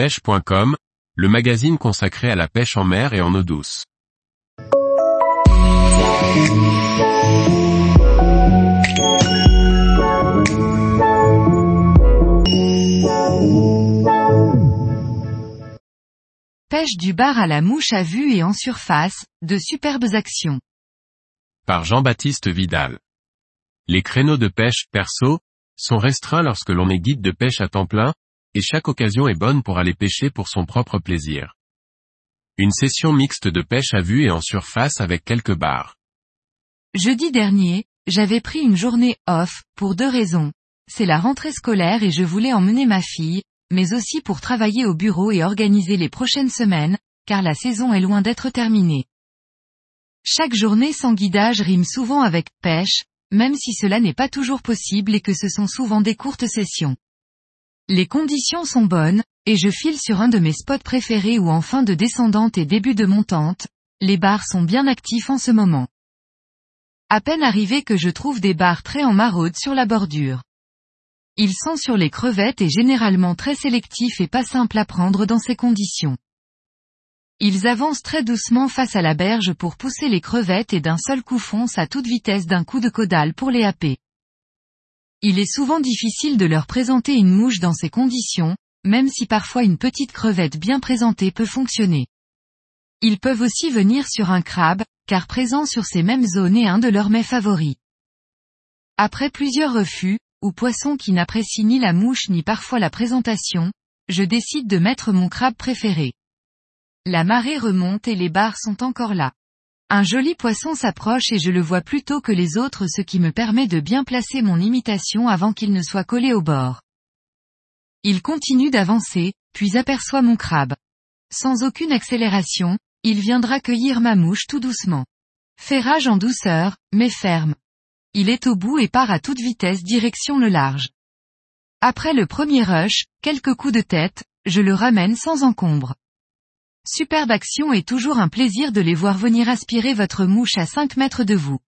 pêche.com, le magazine consacré à la pêche en mer et en eau douce. Pêche du bar à la mouche à vue et en surface, de superbes actions. Par Jean-Baptiste Vidal. Les créneaux de pêche, perso, sont restreints lorsque l'on est guide de pêche à temps plein, et chaque occasion est bonne pour aller pêcher pour son propre plaisir. Une session mixte de pêche à vue et en surface avec quelques bars. Jeudi dernier, j'avais pris une journée off, pour deux raisons. C'est la rentrée scolaire et je voulais emmener ma fille, mais aussi pour travailler au bureau et organiser les prochaines semaines, car la saison est loin d'être terminée. Chaque journée sans guidage rime souvent avec pêche, même si cela n'est pas toujours possible et que ce sont souvent des courtes sessions. Les conditions sont bonnes, et je file sur un de mes spots préférés ou en fin de descendante et début de montante, les bars sont bien actifs en ce moment. À peine arrivé que je trouve des bars très en maraude sur la bordure. Ils sont sur les crevettes et généralement très sélectifs et pas simples à prendre dans ces conditions. Ils avancent très doucement face à la berge pour pousser les crevettes et d'un seul coup foncent à toute vitesse d'un coup de caudale pour les happer. Il est souvent difficile de leur présenter une mouche dans ces conditions, même si parfois une petite crevette bien présentée peut fonctionner. Ils peuvent aussi venir sur un crabe, car présent sur ces mêmes zones est un de leurs mets favoris. Après plusieurs refus, ou poissons qui n'apprécient ni la mouche ni parfois la présentation, je décide de mettre mon crabe préféré. La marée remonte et les barres sont encore là. Un joli poisson s'approche et je le vois plus tôt que les autres ce qui me permet de bien placer mon imitation avant qu'il ne soit collé au bord. Il continue d'avancer, puis aperçoit mon crabe. Sans aucune accélération, il viendra cueillir ma mouche tout doucement. Ferrage en douceur, mais ferme. Il est au bout et part à toute vitesse direction le large. Après le premier rush, quelques coups de tête, je le ramène sans encombre. Superbe action et toujours un plaisir de les voir venir aspirer votre mouche à 5 mètres de vous.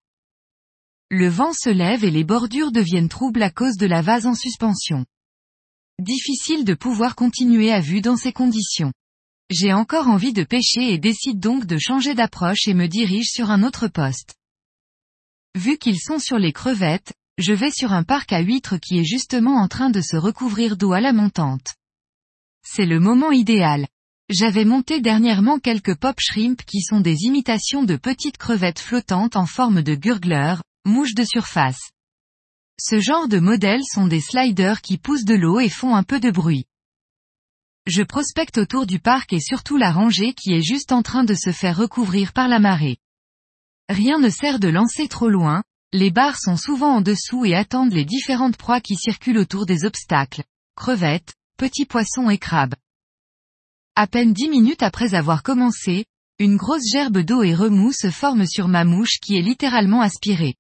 Le vent se lève et les bordures deviennent troubles à cause de la vase en suspension. Difficile de pouvoir continuer à vue dans ces conditions. J'ai encore envie de pêcher et décide donc de changer d'approche et me dirige sur un autre poste. Vu qu'ils sont sur les crevettes, je vais sur un parc à huîtres qui est justement en train de se recouvrir d'eau à la montante. C'est le moment idéal. J'avais monté dernièrement quelques pop shrimp qui sont des imitations de petites crevettes flottantes en forme de gurgler, mouches de surface. Ce genre de modèles sont des sliders qui poussent de l'eau et font un peu de bruit. Je prospecte autour du parc et surtout la rangée qui est juste en train de se faire recouvrir par la marée. Rien ne sert de lancer trop loin, les barres sont souvent en dessous et attendent les différentes proies qui circulent autour des obstacles. Crevettes, petits poissons et crabes. À peine dix minutes après avoir commencé, une grosse gerbe d'eau et remous se forme sur ma mouche qui est littéralement aspirée.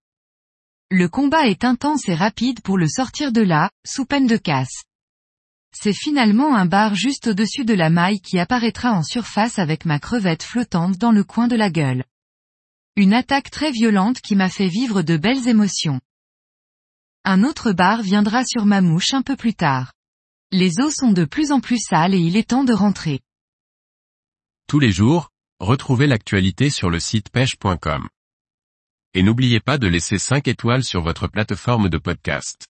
Le combat est intense et rapide pour le sortir de là, sous peine de casse. C'est finalement un bar juste au-dessus de la maille qui apparaîtra en surface avec ma crevette flottante dans le coin de la gueule. Une attaque très violente qui m'a fait vivre de belles émotions. Un autre bar viendra sur ma mouche un peu plus tard. Les eaux sont de plus en plus sales et il est temps de rentrer. Tous les jours, retrouvez l'actualité sur le site pêche.com. Et n'oubliez pas de laisser 5 étoiles sur votre plateforme de podcast.